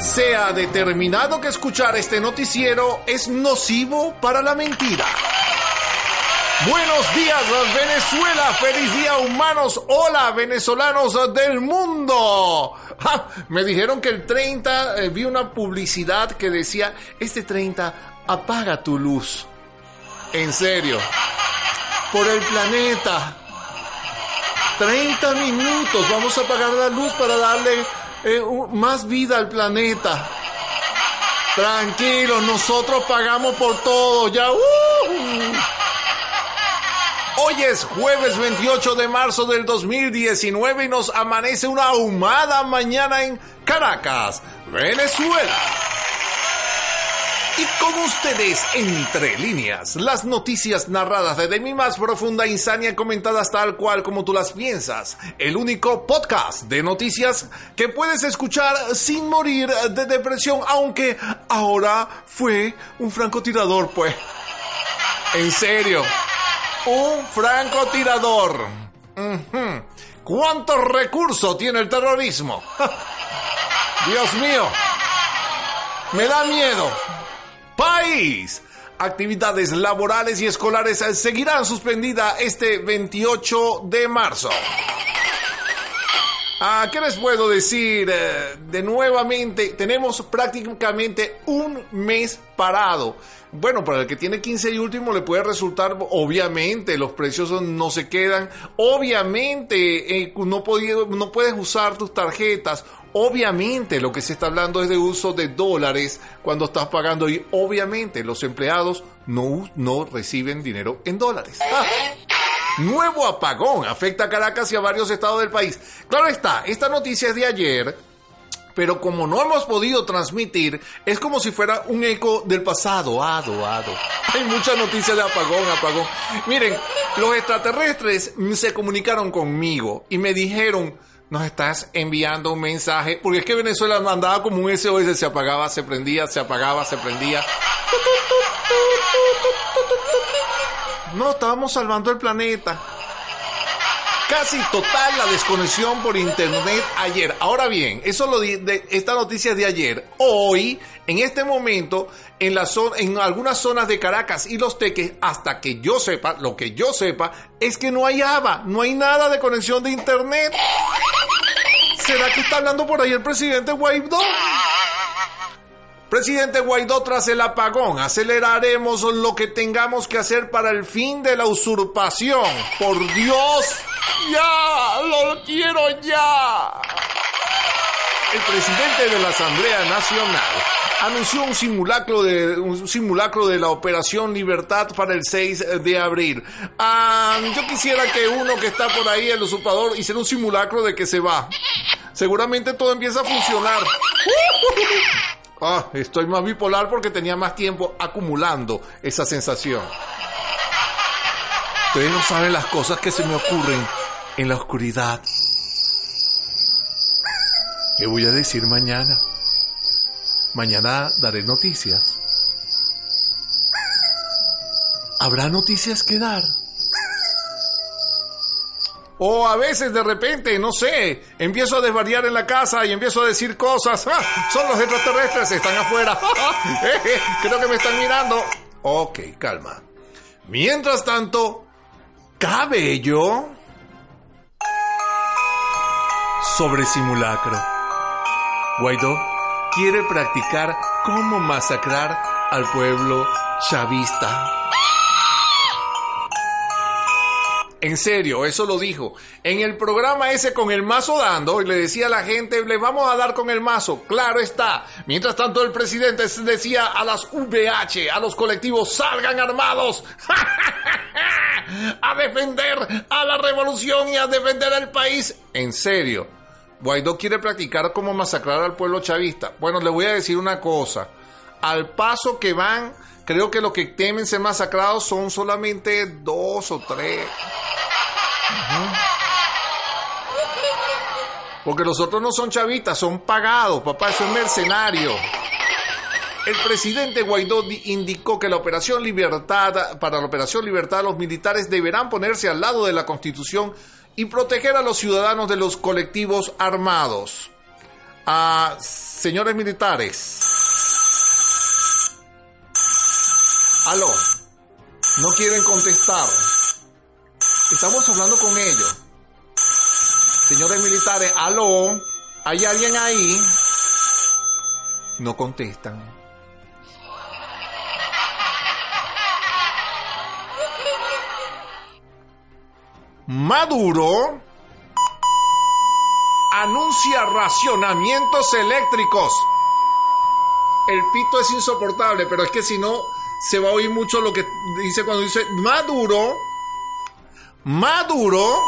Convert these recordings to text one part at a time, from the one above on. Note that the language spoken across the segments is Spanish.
Se ha determinado que escuchar este noticiero es nocivo para la mentira. Buenos días Venezuela, feliz día humanos, hola venezolanos del mundo. me dijeron que el 30, eh, vi una publicidad que decía, este 30, apaga tu luz. En serio, por el planeta. 30 minutos, vamos a apagar la luz para darle eh, más vida al planeta. Tranquilo, nosotros pagamos por todo, ya. Uh. Hoy es jueves 28 de marzo del 2019 y nos amanece una ahumada mañana en Caracas, Venezuela. Y con ustedes, entre líneas, las noticias narradas desde mi más profunda insania comentadas tal cual como tú las piensas. El único podcast de noticias que puedes escuchar sin morir de depresión, aunque ahora fue un francotirador, pues. En serio, un francotirador. ¿Cuántos recursos tiene el terrorismo? Dios mío, me da miedo país. Actividades laborales y escolares seguirán suspendidas este 28 de marzo. ¿A ¿Qué les puedo decir? Eh, de nuevamente, tenemos prácticamente un mes parado. Bueno, para el que tiene 15 y último le puede resultar, obviamente, los precios no se quedan. Obviamente, eh, no, no puedes usar tus tarjetas. Obviamente lo que se está hablando es de uso de dólares cuando estás pagando y obviamente los empleados no, no reciben dinero en dólares. Nuevo apagón afecta a Caracas y a varios estados del país. Claro está, esta noticia es de ayer, pero como no hemos podido transmitir, es como si fuera un eco del pasado. Ado, ado. Hay muchas noticias de apagón, apagón. Miren, los extraterrestres se comunicaron conmigo y me dijeron, nos estás enviando un mensaje, porque es que Venezuela mandaba como un SOS, se apagaba, se prendía, se apagaba, se prendía. No, estábamos salvando el planeta. Casi total la desconexión por internet ayer. Ahora bien, eso lo de esta noticia es de ayer. Hoy, en este momento, en la zona, en algunas zonas de Caracas y Los Teques, hasta que yo sepa, lo que yo sepa, es que no hay ABA, no hay nada de conexión de internet. ¿Será que está hablando por ahí el presidente Guaidó? Presidente Guaidó, tras el apagón, aceleraremos lo que tengamos que hacer para el fin de la usurpación. Por Dios, ya, lo quiero ya. El presidente de la Asamblea Nacional anunció un simulacro de un simulacro de la Operación Libertad para el 6 de abril. Ah, yo quisiera que uno que está por ahí, el usurpador, hiciera un simulacro de que se va. Seguramente todo empieza a funcionar. Ah, estoy más bipolar porque tenía más tiempo acumulando esa sensación. Ustedes no saben las cosas que se me ocurren en la oscuridad. ¿Qué voy a decir mañana? Mañana daré noticias. ¿Habrá noticias que dar? O a veces de repente, no sé, empiezo a desvariar en la casa y empiezo a decir cosas. ¡Ah! Son los extraterrestres, están afuera. Creo que me están mirando. Ok, calma. Mientras tanto, cabello sobre simulacro. Guaidó quiere practicar cómo masacrar al pueblo chavista. En serio, eso lo dijo. En el programa ese con el mazo dando, y le decía a la gente, le vamos a dar con el mazo. Claro está. Mientras tanto, el presidente decía a las VH, a los colectivos, salgan armados. a defender a la revolución y a defender al país. En serio. Guaidó quiere practicar cómo masacrar al pueblo chavista. Bueno, le voy a decir una cosa. Al paso que van, creo que los que temen ser masacrados son solamente dos o tres. Porque los otros no son chavitas, son pagados, papá, eso es mercenario. El presidente Guaidó indicó que la Operación Libertad, para la Operación Libertad, los militares deberán ponerse al lado de la Constitución y proteger a los ciudadanos de los colectivos armados. a señores militares. Aló, no quieren contestar. Estamos hablando con ellos. Señores militares, aló, ¿hay alguien ahí? No contestan. Maduro anuncia racionamientos eléctricos. El pito es insoportable, pero es que si no, se va a oír mucho lo que dice cuando dice Maduro. Maduro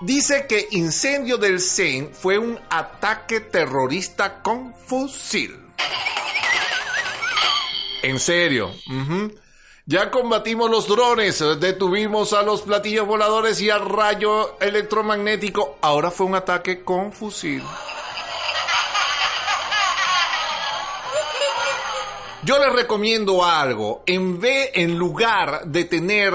dice que incendio del CEN fue un ataque terrorista con fusil. En serio. Ya combatimos los drones, detuvimos a los platillos voladores y al rayo electromagnético. Ahora fue un ataque con fusil. Yo les recomiendo algo. En vez, en lugar de tener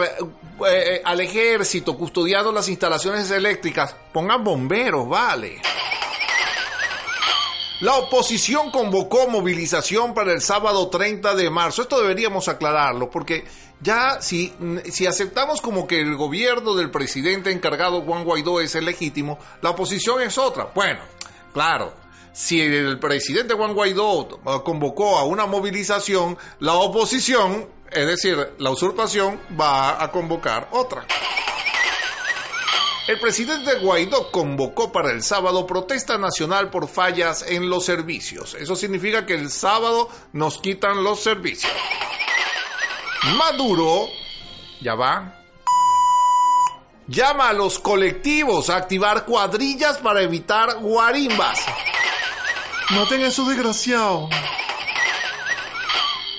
eh, al ejército custodiando las instalaciones eléctricas, pongan bomberos, vale. La oposición convocó movilización para el sábado 30 de marzo. Esto deberíamos aclararlo porque ya si, si aceptamos como que el gobierno del presidente encargado Juan Guaidó es el legítimo, la oposición es otra. Bueno, claro, si el presidente Juan Guaidó uh, convocó a una movilización, la oposición, es decir, la usurpación, va a convocar otra. El presidente Guaidó convocó para el sábado protesta nacional por fallas en los servicios. Eso significa que el sábado nos quitan los servicios. Maduro, ya va, llama a los colectivos a activar cuadrillas para evitar guarimbas. Maten a esos desgraciados.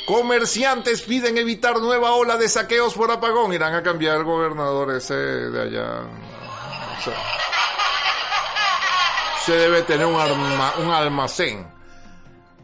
Comerciantes piden evitar nueva ola de saqueos por apagón. Irán a cambiar el gobernador ese de allá. Se debe tener un, un almacén.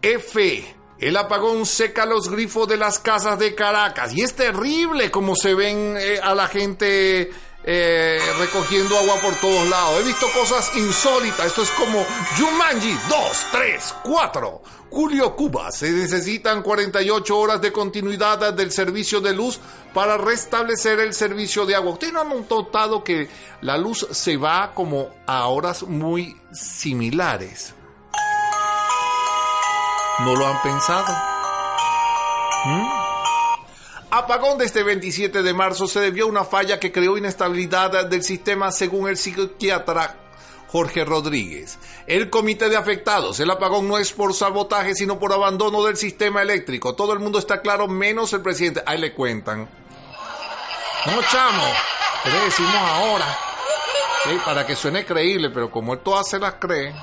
F. El apagón seca los grifos de las casas de Caracas. Y es terrible como se ven eh, a la gente eh, recogiendo agua por todos lados. He visto cosas insólitas. Esto es como Jumanji 2, 3, 4. Julio Cuba. Se necesitan 48 horas de continuidad del servicio de luz para restablecer el servicio de agua. Ustedes no han notado que la luz se va como a horas muy similares. ¿No lo han pensado? ¿Mm? Apagón de este 27 de marzo se debió a una falla que creó inestabilidad del sistema según el psiquiatra Jorge Rodríguez. El comité de afectados, el apagón no es por sabotaje, sino por abandono del sistema eléctrico. Todo el mundo está claro, menos el presidente. Ahí le cuentan. No, chamo, ¿qué le decimos ahora? Para que suene creíble, pero como él todas se las cree.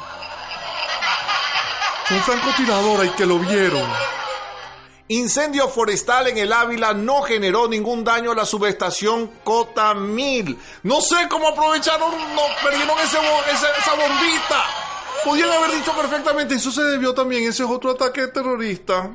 Un francotirador ahí que lo vieron. Incendio forestal en el Ávila no generó ningún daño a la subestación Cota 1000. No sé cómo aprovecharon, no perdieron esa bombita. Podían haber dicho perfectamente, eso se debió también, ese es otro ataque terrorista.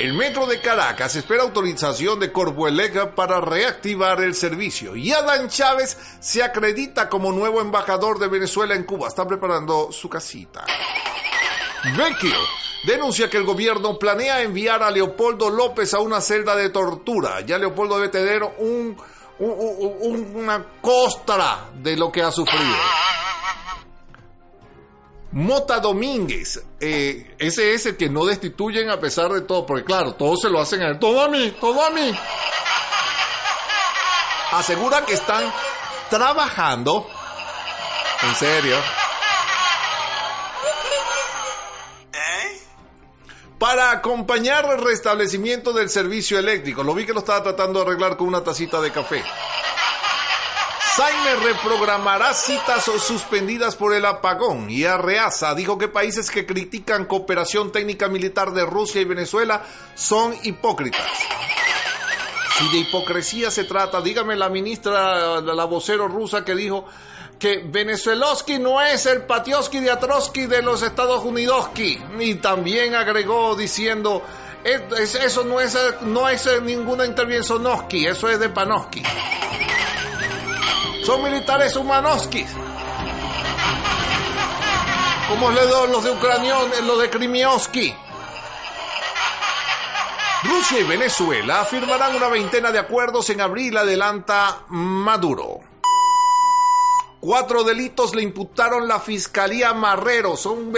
El metro de Caracas espera autorización de Corpoelec para reactivar el servicio. Y Adán Chávez se acredita como nuevo embajador de Venezuela en Cuba. Está preparando su casita. Vecchio denuncia que el gobierno planea enviar a Leopoldo López a una celda de tortura. Ya Leopoldo debe tener un, una costra de lo que ha sufrido. Mota Domínguez, eh, ese es el que no destituyen a pesar de todo, porque claro, todos se lo hacen a él, todo a mí, todo a mí. Asegura que están trabajando, en serio, para acompañar el restablecimiento del servicio eléctrico. Lo vi que lo estaba tratando de arreglar con una tacita de café. Saime reprogramará citas suspendidas por el apagón y Arreaza dijo que países que critican cooperación técnica militar de Rusia y Venezuela son hipócritas. Si de hipocresía se trata, dígame la ministra, la vocero rusa que dijo que Venezueloski no es el Patioski de Atroski de los Estados Unidos. Y también agregó diciendo, eso no es, no es ninguna intervención eso es de Panoski. Son militares humanoskis. como los de Ucranión, lo de Krimiowski. Rusia y Venezuela firmarán una veintena de acuerdos en abril, adelanta Maduro. Cuatro delitos le imputaron la Fiscalía Marrero. Son,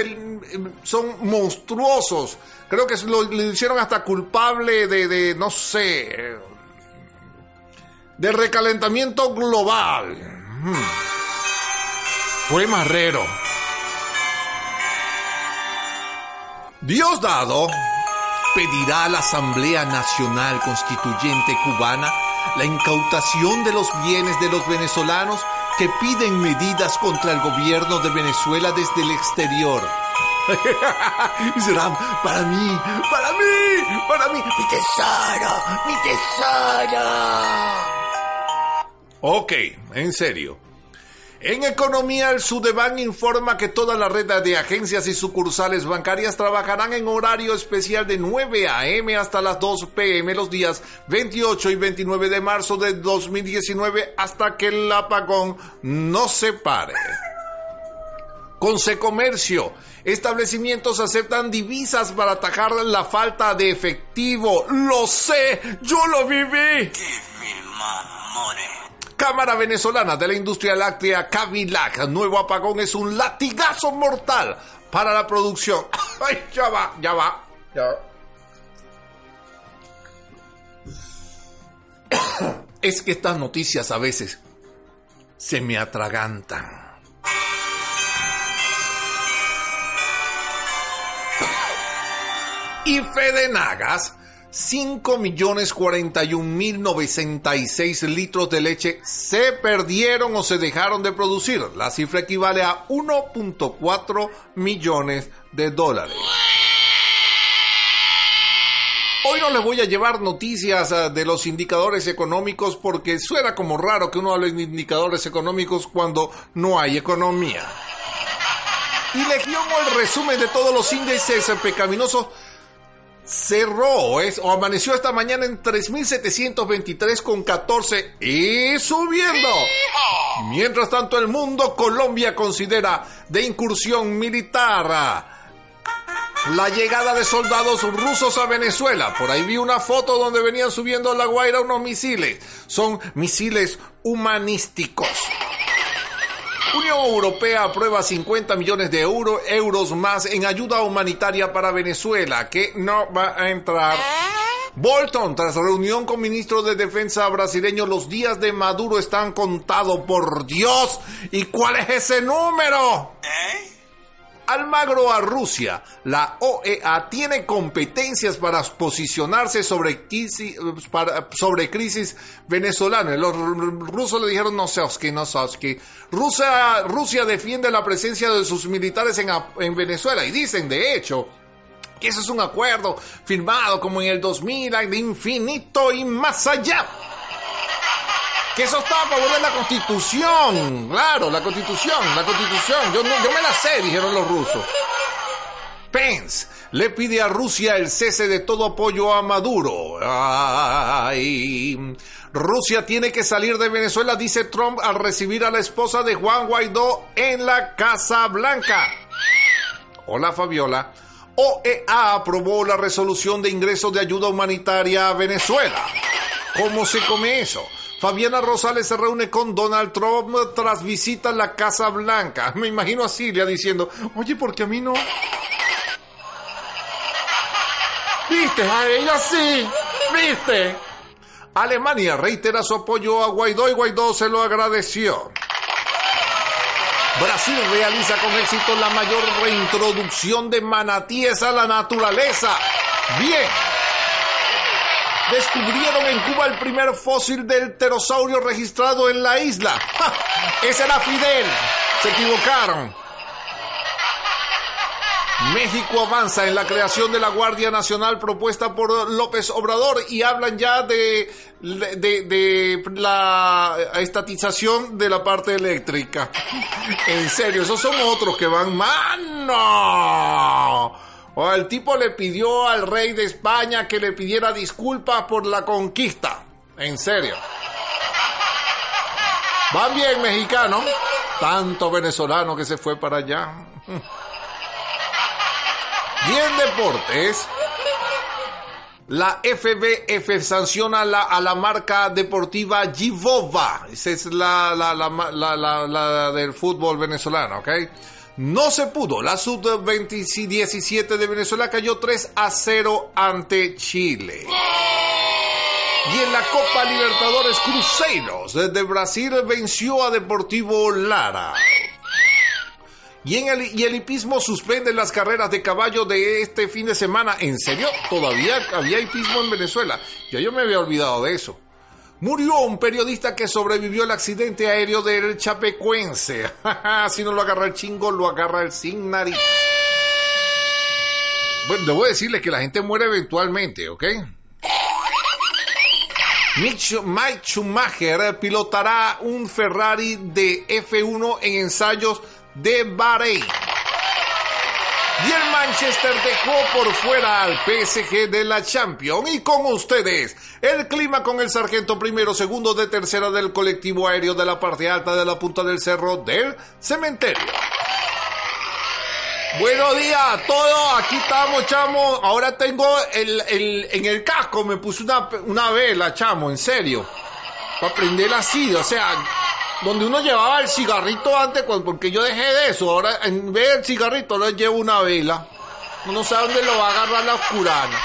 son monstruosos. Creo que lo, le hicieron hasta culpable de, no sé, de recalentamiento global. Hmm. Fue Marrero. Diosdado pedirá a la Asamblea Nacional Constituyente Cubana la incautación de los bienes de los venezolanos que piden medidas contra el gobierno de Venezuela desde el exterior. y serán para mí, para mí, para mí, mi tesoro, mi tesoro. Ok, en serio. En economía, el Sudeban informa que toda la red de agencias y sucursales bancarias trabajarán en horario especial de 9 a.m. hasta las 2 p.m. los días 28 y 29 de marzo de 2019 hasta que el apagón no se pare. Con Comercio, establecimientos aceptan divisas para atajar la falta de efectivo. Lo sé, yo lo viví. Cámara Venezolana de la Industria Láctea Cavilac. Nuevo apagón es un latigazo mortal para la producción. Ay, ya va, ya va. Ya Es que estas noticias a veces se me atragantan. Y Fede Nagas 5.041.096 litros de leche se perdieron o se dejaron de producir. La cifra equivale a 1.4 millones de dólares. Hoy no les voy a llevar noticias ah, de los indicadores económicos porque suena como raro que uno hable de indicadores económicos cuando no hay economía. Y Legión o el resumen de todos los índices pecaminosos cerró es, o amaneció esta mañana en 3.723 con 14 y subiendo. Mientras tanto, el mundo Colombia considera de incursión militar la llegada de soldados rusos a Venezuela. Por ahí vi una foto donde venían subiendo a la Guaira unos misiles. Son misiles humanísticos. Unión Europea aprueba 50 millones de euros más en ayuda humanitaria para Venezuela, que no va a entrar. Bolton, tras reunión con ministro de Defensa brasileño, los días de Maduro están contados, por Dios. ¿Y cuál es ese número? ¿Eh? Almagro a Rusia. La OEA tiene competencias para posicionarse sobre crisis, venezolana. Los rusos le dijeron no Oski, no. Rusia, Rusia defiende la presencia de sus militares en, en Venezuela y dicen, de hecho, que ese es un acuerdo firmado como en el 2000 de infinito y más allá que eso está a favor de la constitución. Claro, la constitución, la constitución. Yo, yo me la sé, dijeron los rusos. Pence le pide a Rusia el cese de todo apoyo a Maduro. Ay. Rusia tiene que salir de Venezuela, dice Trump al recibir a la esposa de Juan Guaidó en la Casa Blanca. Hola Fabiola. OEA aprobó la resolución de ingreso de ayuda humanitaria a Venezuela. ¿Cómo se come eso? Fabiana Rosales se reúne con Donald Trump tras visita a la Casa Blanca. Me imagino a Silvia diciendo, oye, ¿por qué a mí no? ¿Viste? A ella sí. ¿Viste? Alemania reitera su apoyo a Guaidó y Guaidó se lo agradeció. Brasil realiza con éxito la mayor reintroducción de manatíes a la naturaleza. Bien descubrieron en Cuba el primer fósil del pterosaurio registrado en la isla. Ese era Fidel. Se equivocaron. México avanza en la creación de la Guardia Nacional propuesta por López Obrador y hablan ya de, de, de, la estatización de la parte eléctrica. En serio, esos son otros que van, mano. O el tipo le pidió al rey de España que le pidiera disculpas por la conquista. En serio. Van bien, mexicano. Tanto venezolano que se fue para allá. Y en deportes, la FBF sanciona la, a la marca deportiva Givova. Esa es la, la, la, del fútbol venezolano, ¿ok? No se pudo. La sub-17 de Venezuela cayó 3 a 0 ante Chile. Y en la Copa Libertadores Cruzeros desde Brasil venció a Deportivo Lara. Y, en el, y el hipismo suspende las carreras de caballo de este fin de semana. ¿En serio? Todavía había hipismo en Venezuela. Ya yo me había olvidado de eso. Murió un periodista que sobrevivió al accidente aéreo del Chapecuense. si no lo agarra el chingo, lo agarra el sin nariz. Bueno, debo decirle que la gente muere eventualmente, ¿ok? Mike Schumacher pilotará un Ferrari de F1 en ensayos de Bahrein. Y el Manchester dejó por fuera al PSG de la Champions. Y con ustedes, el clima con el sargento primero, segundo de tercera del colectivo aéreo de la parte alta de la punta del cerro del cementerio. Buenos días a todos, aquí estamos, chamo. Ahora tengo el, el, en el casco, me puse una, una vela, chamo, en serio. Para prender así, o sea, donde uno llevaba el cigarrito antes, porque yo dejé de eso. Ahora, en vez del cigarrito, ahora llevo una vela. Uno sabe dónde lo va a agarrar la oscurana.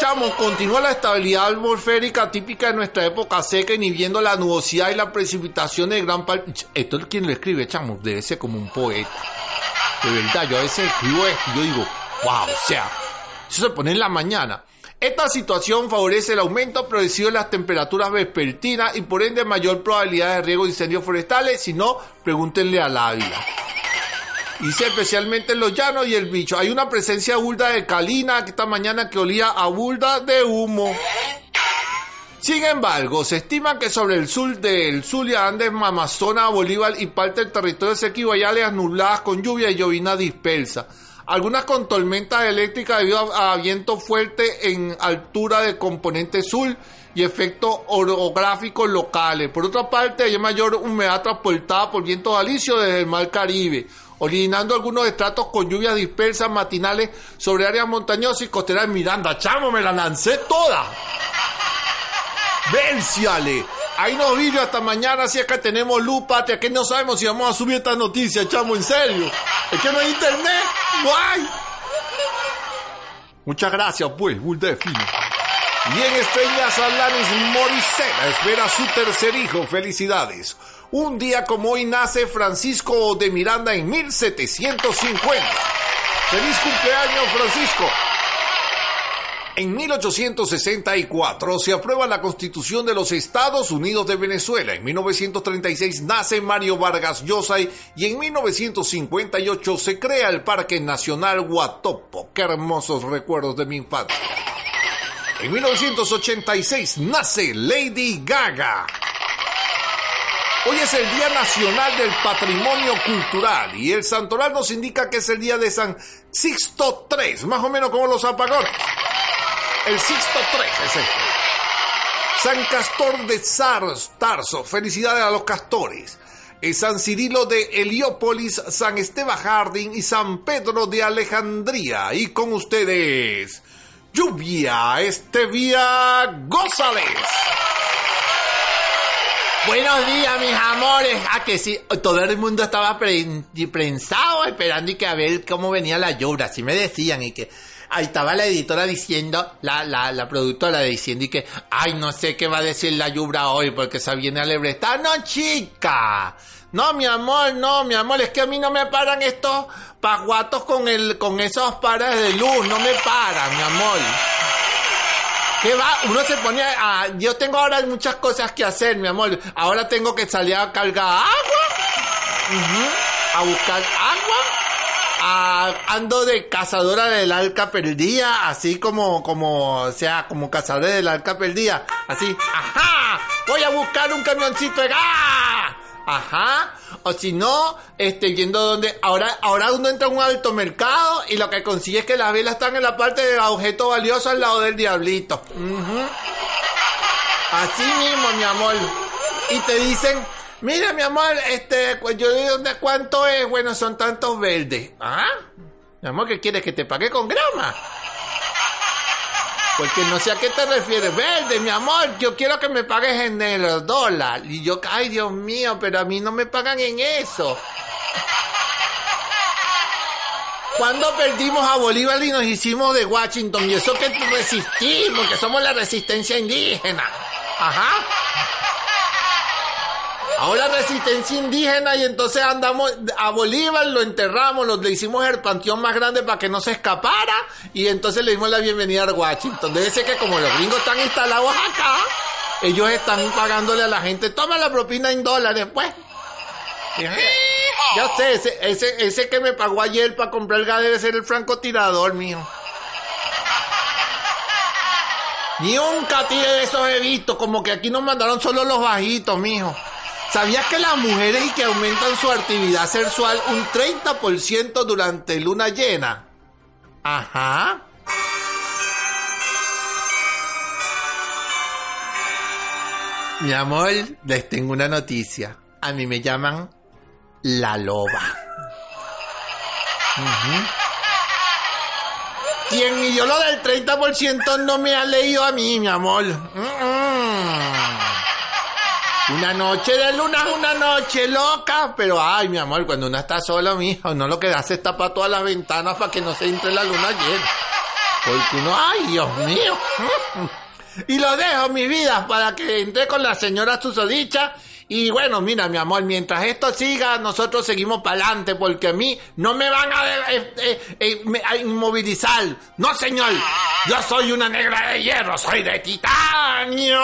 Chamo, continúa la estabilidad atmosférica típica de nuestra época seca, inhibiendo la nubosidad y la precipitación de gran parte. Esto es quien lo escribe, chamo, debe ser como un poeta. De verdad, yo a veces escribo esto y yo digo, wow, o sea, eso se pone en la mañana. Esta situación favorece el aumento progresivo de las temperaturas vespertinas y por ende mayor probabilidad de riesgo de incendios forestales. Si no, pregúntenle a la vida. Dice especialmente en los llanos y el bicho. Hay una presencia bulda de calina esta mañana que olía a bulda de humo. Sin embargo, se estima que sobre el sur del Zulia, Andes, Amazonas, Bolívar y parte del territorio seco hay áreas con lluvia y llovina dispersa algunas con tormentas eléctricas debido a, viento fuerte en altura del componente sur y efectos orográficos locales. Por otra parte, hay mayor humedad transportada por viento alicio desde el mar Caribe, originando algunos estratos con lluvias dispersas matinales sobre áreas montañosas y costeras de Miranda. Chamo, me la lancé toda. ¡Venciale! Ahí nos vino hasta mañana, si acá tenemos lupa, que no sabemos si vamos a subir esta noticia, chamo, en serio. Es que no hay internet, hay. Muchas gracias, pues, de fino. Y en Estrellas Alanis Morissette espera su tercer hijo. Felicidades. Un día como hoy nace Francisco de Miranda en 1750. ¡Feliz cumpleaños, Francisco! En 1864 se aprueba la Constitución de los Estados Unidos de Venezuela. En 1936 nace Mario Vargas Llosa y en 1958 se crea el Parque Nacional Huatopo. Qué hermosos recuerdos de mi infancia. En 1986 nace Lady Gaga. Hoy es el Día Nacional del Patrimonio Cultural y el santoral nos indica que es el día de San Sixto III, más o menos como los apagones. El Sixto 3 es este. San Castor de Tarso, felicidades a los castores. San Cirilo de Heliópolis, San Esteban Jardín y San Pedro de Alejandría. Y con ustedes, Lluvia Estevia González. Buenos días, mis amores. Ah, que sí, todo el mundo estaba prensado esperando y que a ver cómo venía la lluvia. Así me decían y que ahí estaba la editora diciendo, la, la, la productora diciendo y que, ay, no sé qué va a decir la Yubra hoy porque se viene a lebrestar. Ah, no, chica. No, mi amor, no, mi amor, es que a mí no me paran estos paguatos con el, con esos pares de luz, no me paran, mi amor. ¿Qué va? Uno se pone a, yo tengo ahora muchas cosas que hacer, mi amor. Ahora tengo que salir a cargar agua, a buscar agua ando de cazadora del arca perdida, así como, como, o sea, como cazadora del arca perdida, así, ajá, voy a buscar un camioncito de gas, ajá, o si no, este, yendo donde, ahora, ahora uno entra a un alto mercado y lo que consigue es que las velas están en la parte del objeto valioso al lado del diablito, así mismo, mi amor, y te dicen, Mira, mi amor, este, yo dónde cuánto es, bueno, son tantos verdes. ¿Ah? Mi amor, ¿qué quieres? ¿Que te pague con grama? Porque no sé a qué te refieres. Verde, mi amor, yo quiero que me pagues en el dólar. Y yo, ay, Dios mío, pero a mí no me pagan en eso. Cuando perdimos a Bolívar y nos hicimos de Washington, y eso que resistimos, que somos la resistencia indígena. Ajá. Ahora resistencia indígena y entonces andamos a Bolívar, lo enterramos, lo, le hicimos el panteón más grande para que no se escapara y entonces le dimos la bienvenida a Washington. Debe ser que como los gringos están instalados acá, ellos están pagándole a la gente, toma la propina en dólares, pues. Ya sé, ese, ese, ese que me pagó ayer para comprar el gas debe ser el francotirador, mijo. Ni un catire de esos he visto, como que aquí nos mandaron solo los bajitos, mijo. ¿Sabías que las mujeres y que aumentan su actividad sexual un 30% durante luna llena? Ajá. Mi amor, les tengo una noticia. A mí me llaman la loba. Quien y yo lo del 30% no me ha leído a mí, mi amor. Una noche de luna es una noche loca, pero ay, mi amor, cuando uno está solo, mijo, no lo que hace es tapar todas las ventanas para que no se entre la luna llena. Porque uno, ay, Dios mío. Y lo dejo, mi vida, para que entre con la señora susodicha. Y bueno, mira, mi amor, mientras esto siga, nosotros seguimos para adelante, porque a mí no me van eh, eh, eh, a inmovilizar. No, señor. Yo soy una negra de hierro, soy de titanio.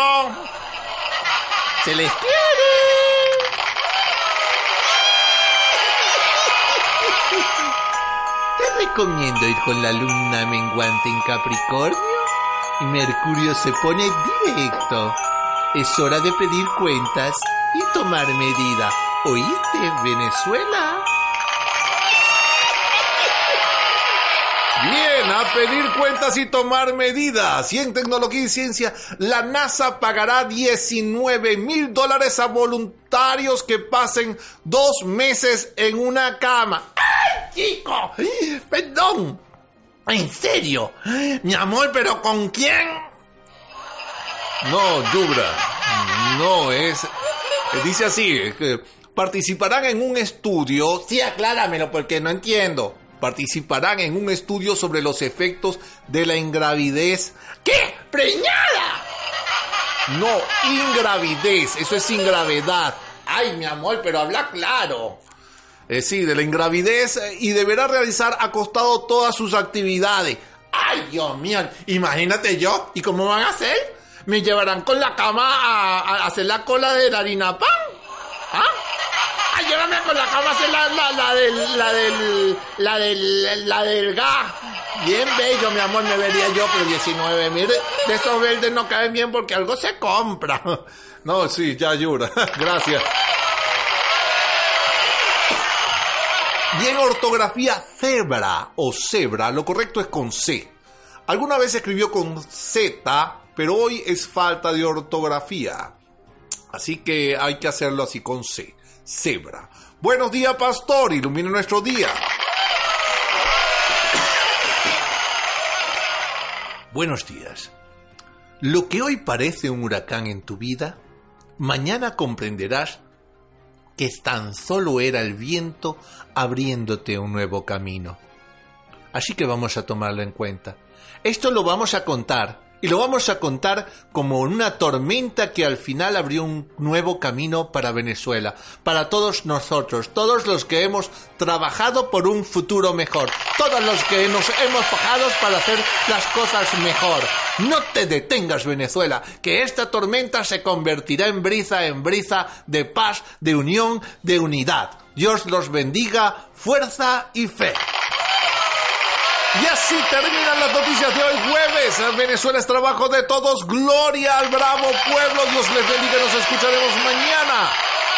Se les quiere. Te recomiendo ir con la luna menguante en Capricornio y Mercurio se pone directo. Es hora de pedir cuentas y tomar medida. ¿Oíste, Venezuela? Pedir cuentas y tomar medidas. Y en tecnología y ciencia, la NASA pagará 19 mil dólares a voluntarios que pasen dos meses en una cama. ¡Ay, chico! Perdón. ¿En serio? Mi amor, pero ¿con quién? No, Dubra. No es. Dice así: que participarán en un estudio. Sí, acláramelo porque no entiendo participarán en un estudio sobre los efectos de la ingravidez. ¿Qué? ¿Preñada? No, ingravidez, eso es sin gravedad. Ay, mi amor, pero habla claro. Eh, sí, de la ingravidez eh, y deberá realizar acostado todas sus actividades. Ay, Dios mío, imagínate yo. ¿Y cómo van a hacer? ¿Me llevarán con la cama a, a hacer la cola de la harina pan? ¿Ah? Ay, llévame con la cama hacer la, la, la del, la del, la del, gas. Bien bello, mi amor, me vería yo, pero 19 mil de esos verdes no caen bien porque algo se compra. No, sí, ya llora. Gracias. Y en ortografía cebra o cebra, lo correcto es con C. Alguna vez escribió con Z, pero hoy es falta de ortografía. Así que hay que hacerlo así con C. Cebra. Buenos días, pastor. Ilumina nuestro día. Buenos días. Lo que hoy parece un huracán en tu vida, mañana comprenderás que tan solo era el viento abriéndote un nuevo camino. Así que vamos a tomarlo en cuenta. Esto lo vamos a contar y lo vamos a contar como una tormenta que al final abrió un nuevo camino para Venezuela, para todos nosotros, todos los que hemos trabajado por un futuro mejor, todos los que nos hemos fajado para hacer las cosas mejor. No te detengas Venezuela, que esta tormenta se convertirá en brisa, en brisa de paz, de unión, de unidad. Dios los bendiga, fuerza y fe. Y así terminan las noticias de hoy jueves. Venezuela es trabajo de todos. Gloria al bravo pueblo. Dios les bendiga. Nos escucharemos mañana.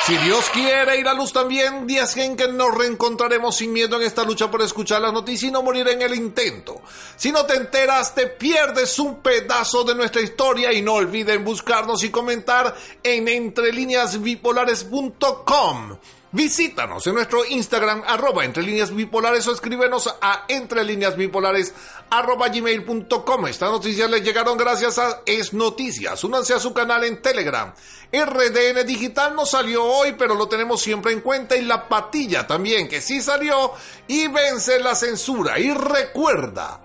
Si Dios quiere y la luz también, días en que nos reencontraremos sin miedo en esta lucha por escuchar las noticias y no morir en el intento. Si no te enteras, te pierdes un pedazo de nuestra historia y no olviden buscarnos y comentar en entrelineasbipolares.com. Visítanos en nuestro Instagram, arroba entre líneas bipolares o escríbenos a entre líneas bipolares arroba gmail.com. Estas noticias les llegaron gracias a Es Noticias. Únanse a su canal en Telegram. RDN Digital no salió hoy, pero lo tenemos siempre en cuenta. Y La Patilla también, que sí salió. Y vence la censura. Y recuerda,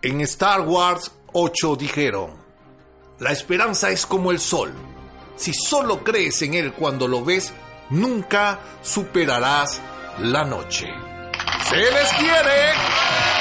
en Star Wars 8 dijeron, la esperanza es como el sol. Si solo crees en él cuando lo ves, nunca superarás la noche. ¡Se les quiere!